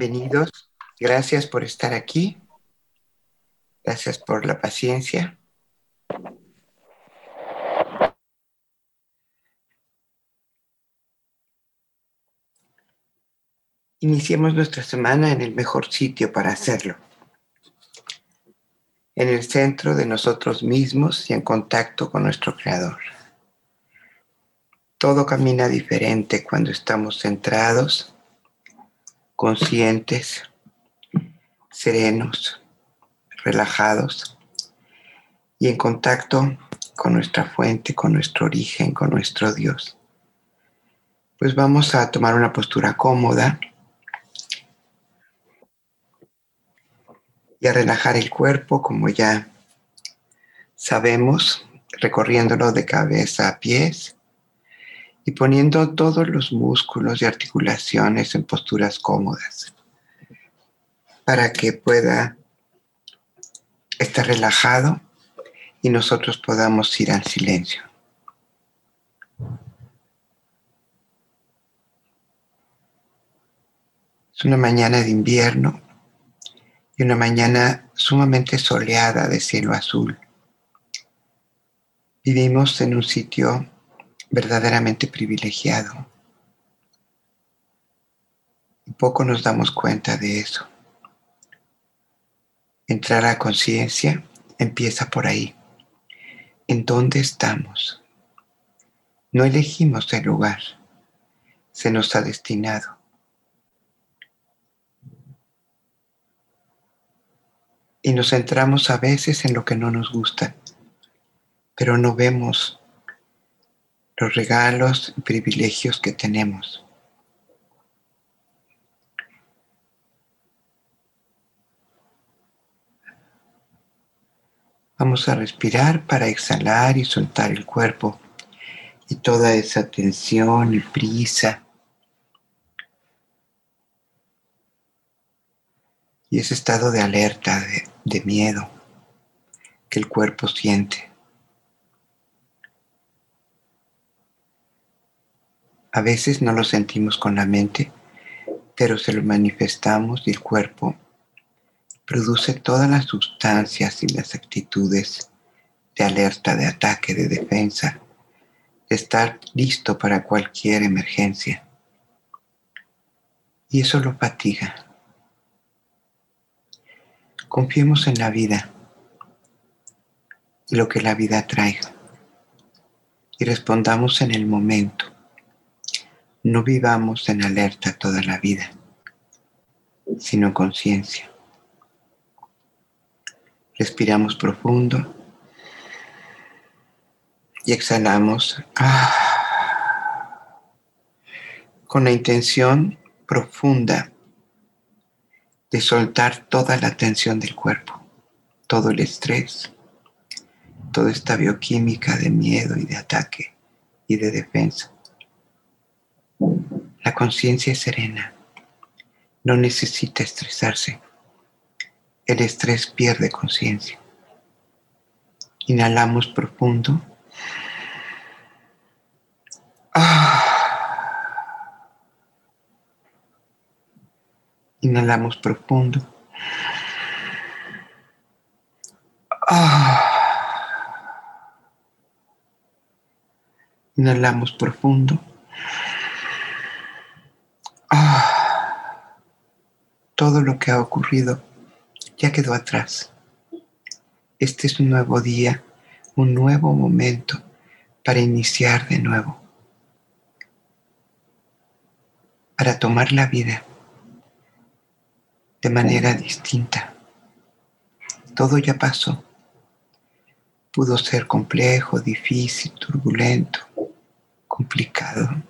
Bienvenidos. Gracias por estar aquí. Gracias por la paciencia. Iniciemos nuestra semana en el mejor sitio para hacerlo. En el centro de nosotros mismos y en contacto con nuestro Creador. Todo camina diferente cuando estamos centrados, conscientes, serenos, relajados y en contacto con nuestra fuente, con nuestro origen, con nuestro Dios. Pues vamos a tomar una postura cómoda y a relajar el cuerpo como ya sabemos, recorriéndolo de cabeza a pies y poniendo todos los músculos y articulaciones en posturas cómodas para que pueda estar relajado y nosotros podamos ir al silencio. Es una mañana de invierno y una mañana sumamente soleada de cielo azul. Vivimos en un sitio verdaderamente privilegiado. Poco nos damos cuenta de eso. Entrar a conciencia empieza por ahí. ¿En dónde estamos? No elegimos el lugar, se nos ha destinado. y nos centramos a veces en lo que no nos gusta, pero no vemos los regalos y privilegios que tenemos. Vamos a respirar para exhalar y soltar el cuerpo y toda esa tensión y prisa y ese estado de alerta, de, miedo que el cuerpo siente. A veces no lo sentimos con la mente, pero se lo manifestamos y el cuerpo produce todas las sustancias y las actitudes de alerta, de ataque, de defensa, de estar listo para cualquier emergencia. Y eso lo fatiga. Confiemos en la vida y lo que la vida traiga y respondamos en el momento. No vivamos en alerta toda la vida, sino conciencia. Respiramos profundo y exhalamos ah, con la intención profunda de soltar toda la tensión del cuerpo, todo el estrés, toda esta bioquímica de miedo y de ataque y de defensa. La conciencia es serena, no necesita estresarse. El estrés pierde conciencia. Inhalamos profundo. Ah. Inhalamos profundo. Ah. Inhalamos profundo. Ah. Todo lo que ha ocurrido ya quedó atrás. Este es un nuevo día, un nuevo momento para iniciar de nuevo, para tomar la vida de manera distinta. Todo ya pasó. Pudo ser complejo, difícil, turbulento, complicado,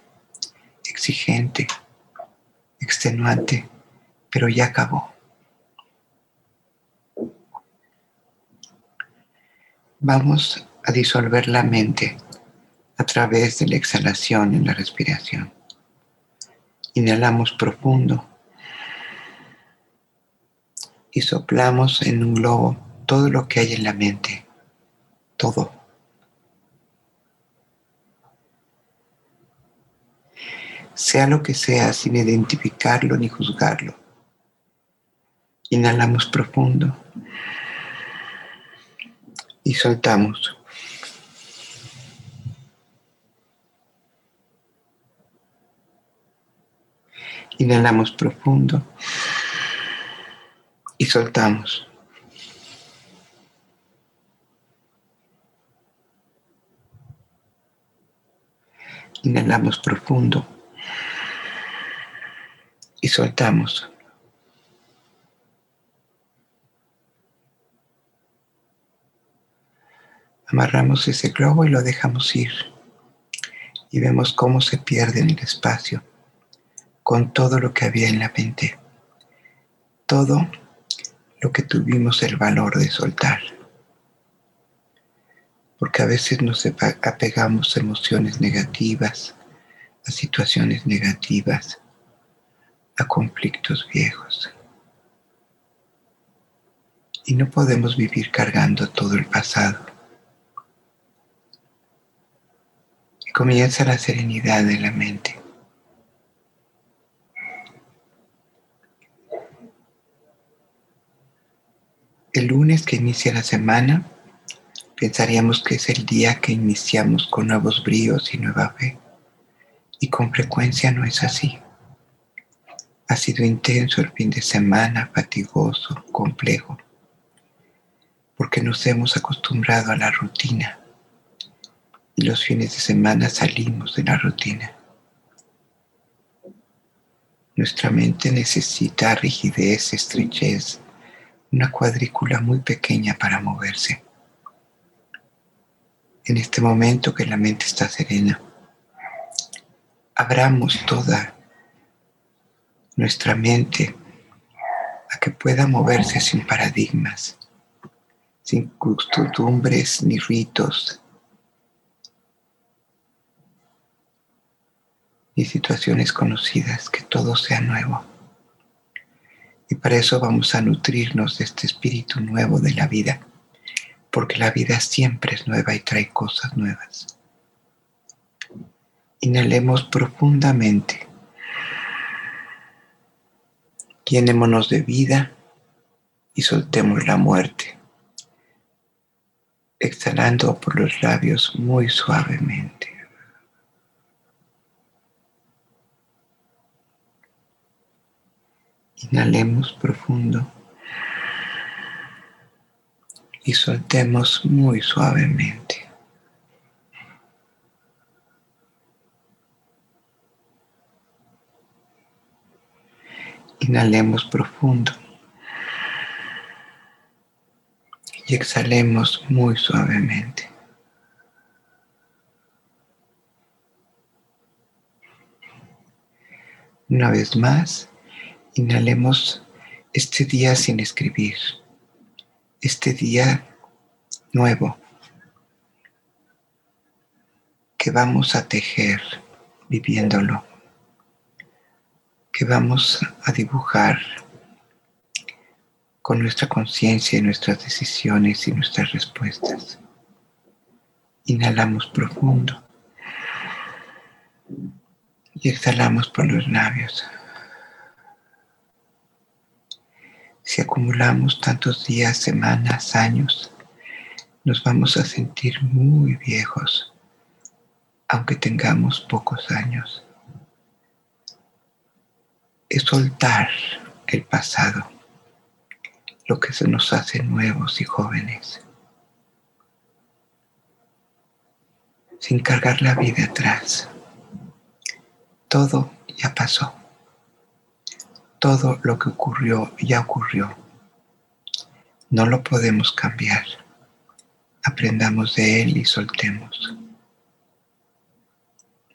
exigente, extenuante, pero ya acabó. Vamos a disolver la mente a través de la exhalación en la respiración. Inhalamos profundo y soplamos en un globo todo lo que hay en la mente, todo. Sea lo que sea, sin identificarlo ni juzgarlo, Inhalamos profundo y soltamos. Inhalamos profundo y soltamos. Inhalamos profundo y soltamos. Amarramos ese globo y lo dejamos ir. Y vemos cómo se pierde en el espacio con todo lo que había en la mente. Todo lo que tuvimos el valor de soltar. Porque a veces nos apegamos a emociones negativas, a situaciones negativas, a conflictos viejos. Y no podemos vivir cargando todo el pasado. Y comienza la serenidad de la mente. El lunes que inicia la semana, pensaríamos que es el día que iniciamos con nuevos bríos y nueva fe. Y con frecuencia no es así. Ha sido intenso el fin de semana, fatigoso, complejo, porque nos hemos acostumbrado a la rutina y los fines de semana salimos de la rutina. Nuestra mente necesita rigidez, estrechez, una cuadrícula muy pequeña para moverse. En este momento que la mente está serena, abramos toda nuestra mente a que pueda moverse sin paradigmas, sin costumbres ni ritos, ni situaciones conocidas, que todo sea nuevo. Y para eso vamos a nutrirnos de este espíritu nuevo de la vida, porque la vida siempre es nueva y trae cosas nuevas. Inhalemos profundamente. Llenémonos de vida y soltemos la muerte, exhalando por los labios muy suavemente. Inhalemos profundo y soltemos muy suavemente. Inhalemos profundo y exhalemos muy suavemente. Una vez más, Inhalemos este día sin escribir, este día nuevo que vamos a tejer viviéndolo, que vamos a dibujar con nuestra conciencia y nuestras decisiones y nuestras respuestas. Inhalamos profundo y exhalamos por los labios. Si acumulamos tantos días, semanas, años, nos vamos a sentir muy viejos, aunque tengamos pocos años. Es soltar el pasado, lo que se nos hace nuevos y jóvenes, sin cargar la vida atrás. Todo ya pasó todo lo que ocurrió ya ocurrió. No lo podemos cambiar. Aprendamos de él y soltemos.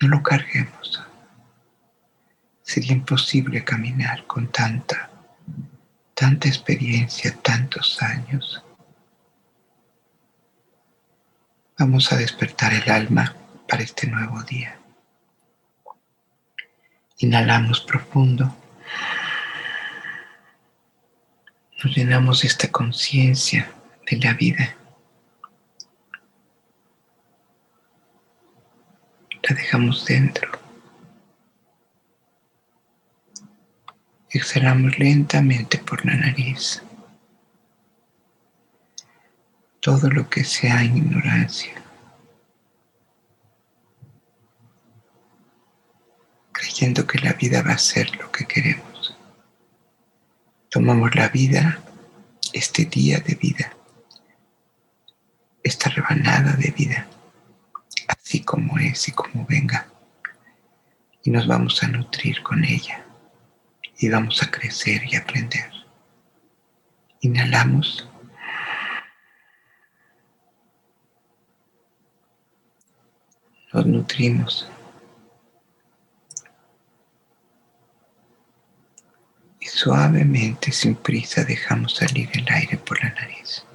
No lo carguemos. Sería imposible caminar con tanta, tanta experiencia, tantos años. Vamos a despertar el alma para este nuevo día. Inhalamos profundo. nos llenamos de esta conciencia de la vida. La dejamos dentro. Exhalamos lentamente por la nariz. Todo lo que sea ignorancia. Creyendo que la vida va a ser lo que queremos. Tomamos la vida, este día de vida, esta rebanada de vida, así como es y como venga, y nos vamos a nutrir con ella y vamos a crecer y aprender. Inhalamos. Nos nutrimos. Y suavemente, sin prisa, dejamos salir el aire por la nariz.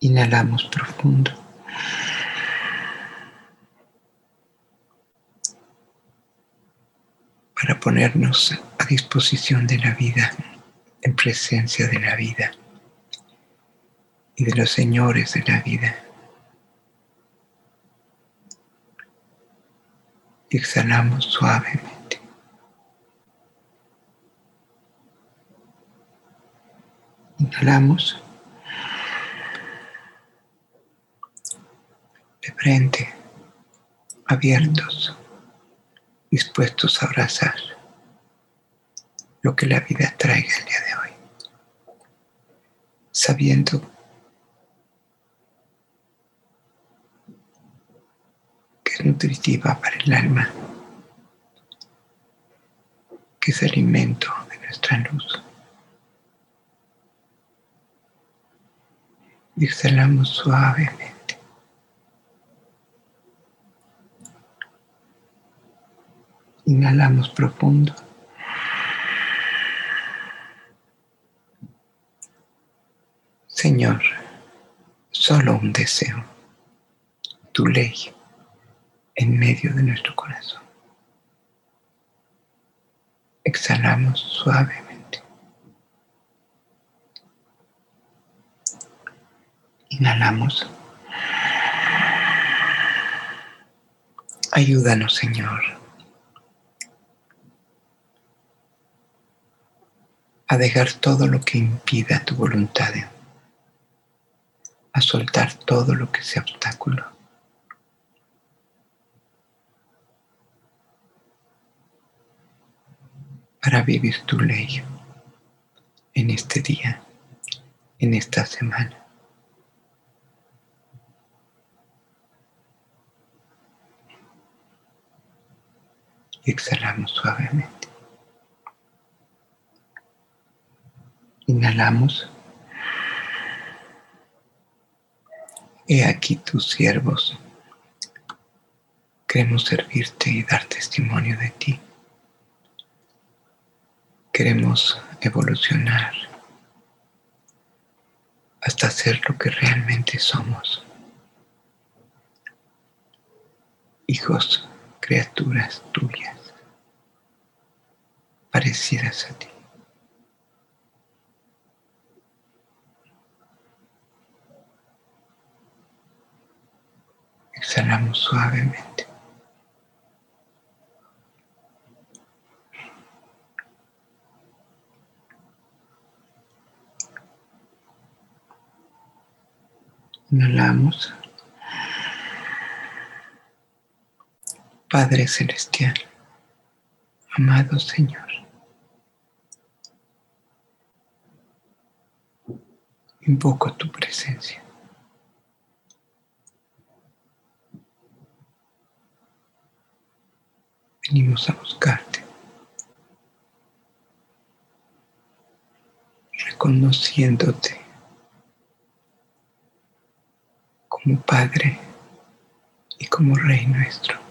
Inhalamos profundo. Para ponernos a disposición de la vida, en presencia de la vida y de los señores de la vida. Exhalamos suavemente. Inhalamos de frente, abiertos dispuestos a abrazar lo que la vida traiga el día de hoy, sabiendo que es nutritiva para el alma, que es alimento de nuestra luz. Exhalamos suavemente. Inhalamos profundo. Señor, solo un deseo, tu ley en medio de nuestro corazón. Exhalamos suavemente. Inhalamos. Ayúdanos, Señor a dejar todo lo que impida tu voluntad, a soltar todo lo que sea obstáculo. para vivir tu ley en este día, en esta semana. Exhalamos suavemente. Inhalamos. He aquí tus siervos. Queremos servirte y dar testimonio de ti. Queremos evolucionar hasta ser lo que realmente somos. Hijos, criaturas tuyas, parecidas a ti. Exhalamos suavemente. Inhalamos. Padre Celestial, amado Señor, invoco tu presencia. Venimos a buscarte, reconociéndote como Padre y como Rey nuestro.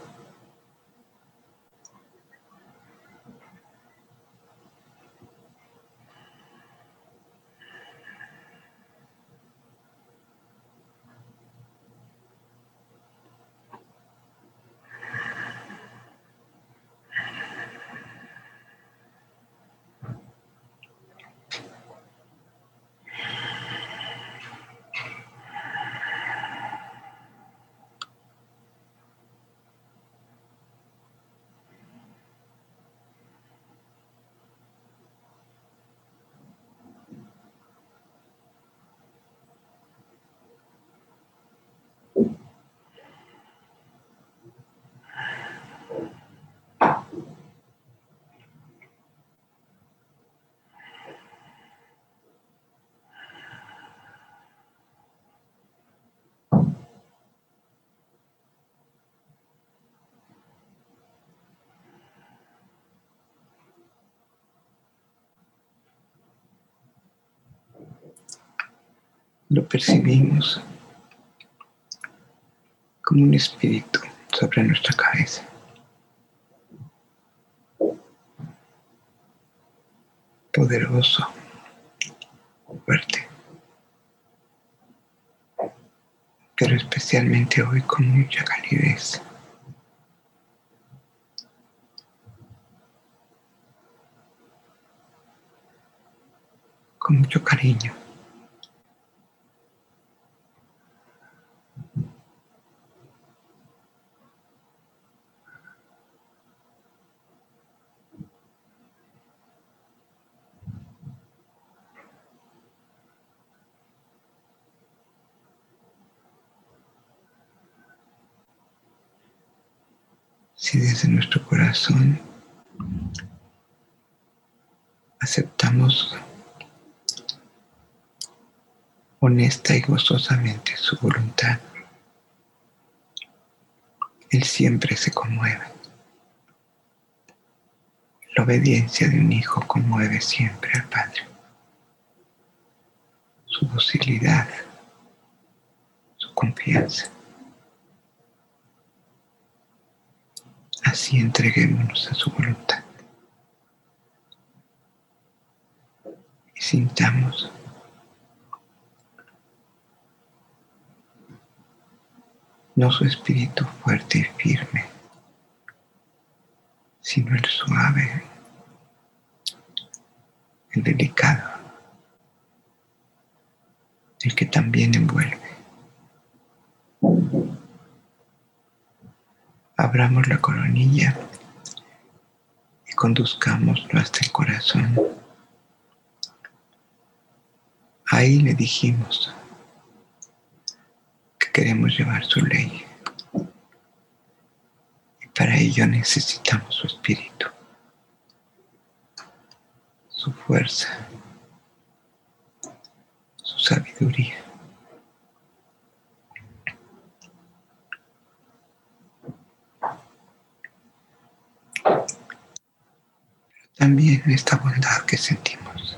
Lo percibimos como un espíritu sobre nuestra cabeza. Poderoso, fuerte, pero especialmente hoy con mucha calidez. Con mucho cariño. Si desde nuestro corazón aceptamos honesta y gozosamente su voluntad, Él siempre se conmueve. La obediencia de un hijo conmueve siempre al Padre. Su docilidad, su confianza. Así entreguémonos a su voluntad. Y sintamos no su espíritu fuerte y firme, sino el suave, el delicado, el que también envuelve. Abramos la coronilla y conduzcámoslo hasta el corazón. Ahí le dijimos que queremos llevar su ley. Y para ello necesitamos su espíritu, su fuerza, su sabiduría. Esta bondad que sentimos.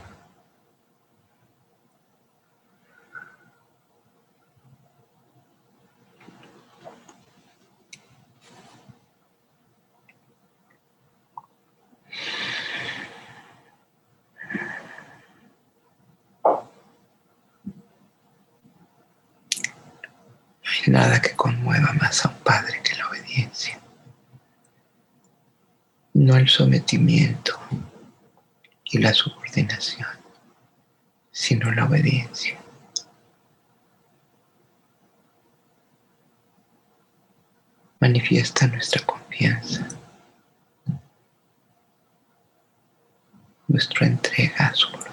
No hay nada que conmueva más a un padre que la obediencia no el sometimiento y la subordinación, sino la obediencia. Manifiesta nuestra confianza, nuestra entrega a su voluntad.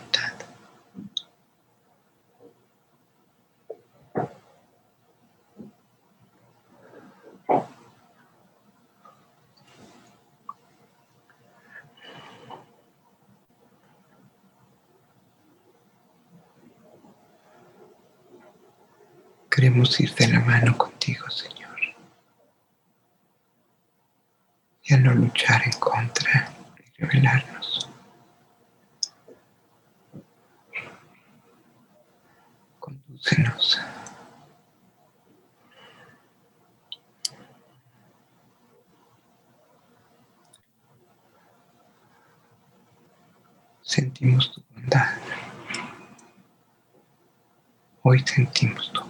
De la mano contigo, Señor. Y a no luchar en contra y revelarnos. Condúcenos. Sentimos tu bondad. Hoy sentimos tu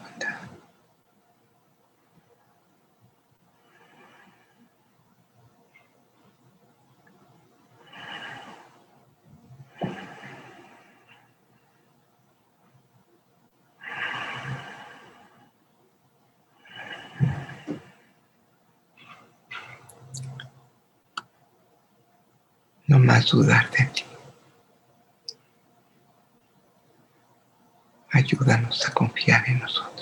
dudar de ti. Ayúdanos a confiar en nosotros.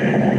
Yeah.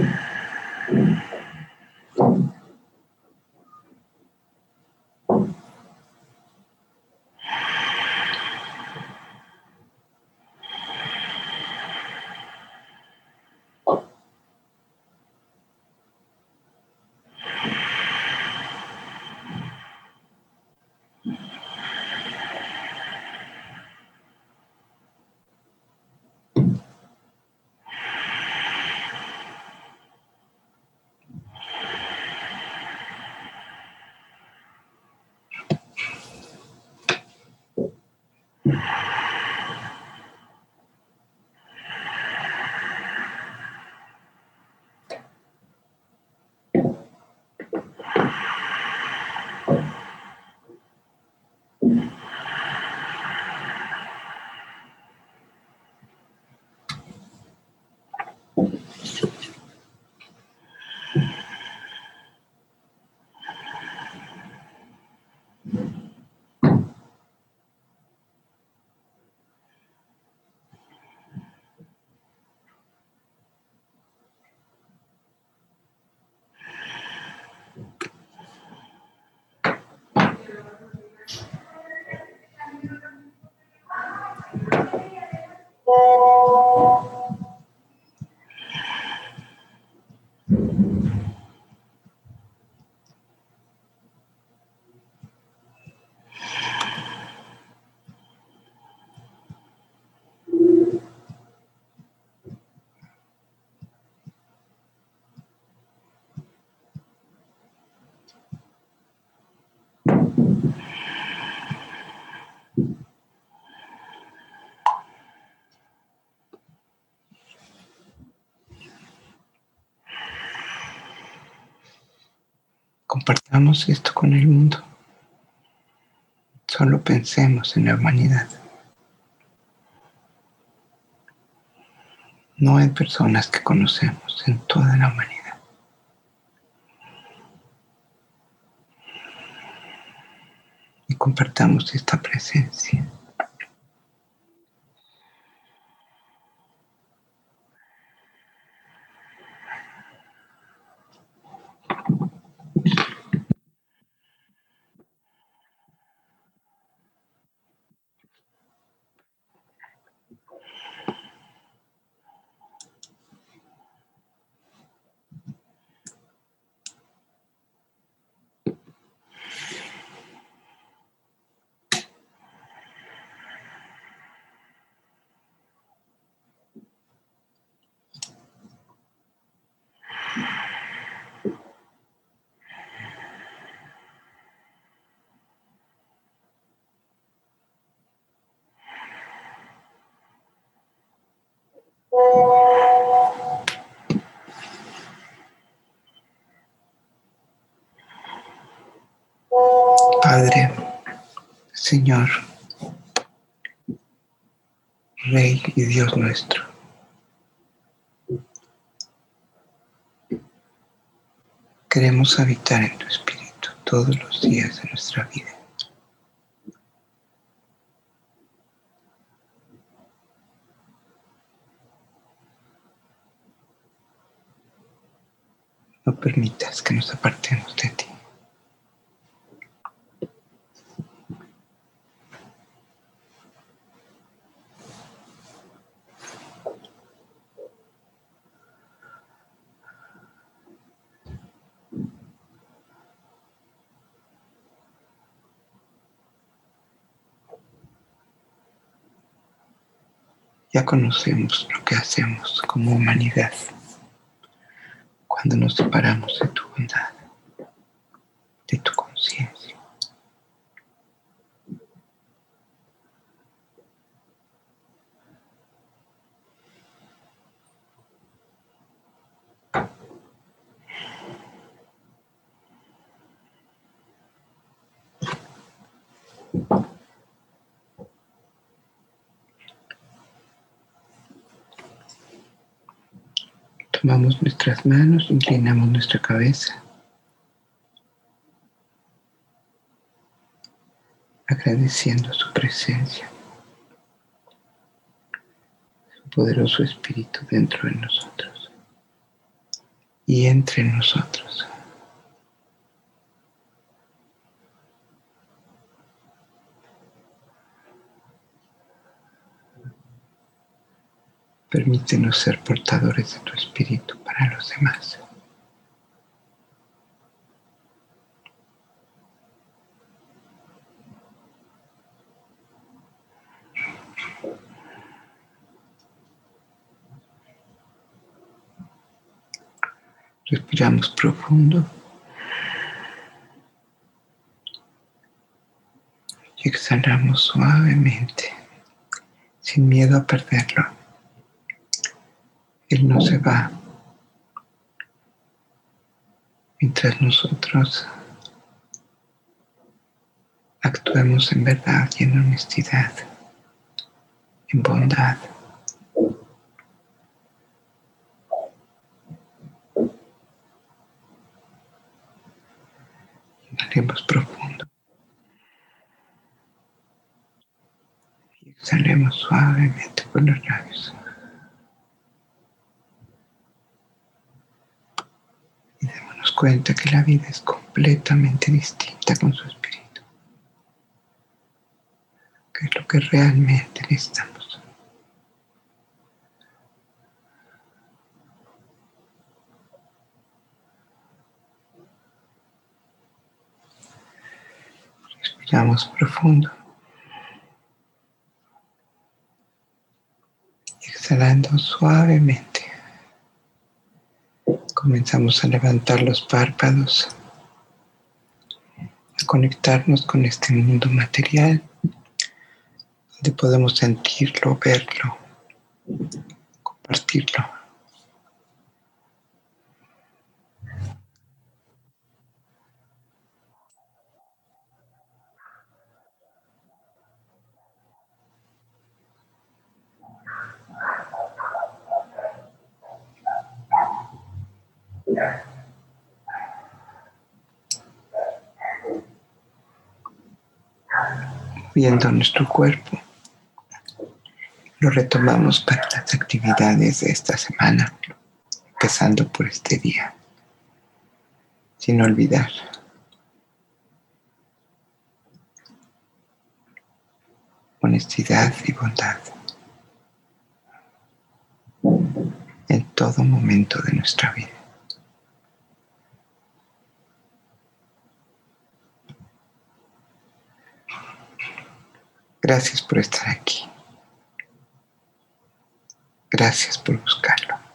Compartamos esto con el mundo. Solo pensemos en la humanidad. No hay personas que conocemos en toda la humanidad. Y compartamos esta presencia. Padre, Señor, Rey y Dios nuestro. Queremos habitar en tu Espíritu todos los días de nuestra vida. No permitas que nos apartemos de ti. Ya conocemos lo que hacemos como humanidad cuando nos separamos de tu bondad, de tu conciencia. Tomamos nuestras manos, inclinamos nuestra cabeza. Agradeciendo su presencia, su poderoso espíritu dentro de nosotros y entre nosotros. Permítenos ser portadores de tu espíritu para los demás. Respiramos profundo. Y exhalamos suavemente, sin miedo a perderlo. Él no se va mientras nosotros actuemos en verdad y en honestidad, en bondad. Inhalemos profundo y exhalemos suavemente por los labios. Cuenta que la vida es completamente distinta con su espíritu, que es lo que realmente necesitamos. Respiramos profundo. Exhalando suavemente. Comenzamos a levantar los párpados, a conectarnos con este mundo material, donde podemos sentirlo, verlo, compartirlo. Viendo nuestro cuerpo. Lo retomamos para las actividades de esta semana, empezando por este día, sin olvidar. Honestidad y bondad en todo momento de nuestra vida. Gracias por estar aquí. Gracias por buscar.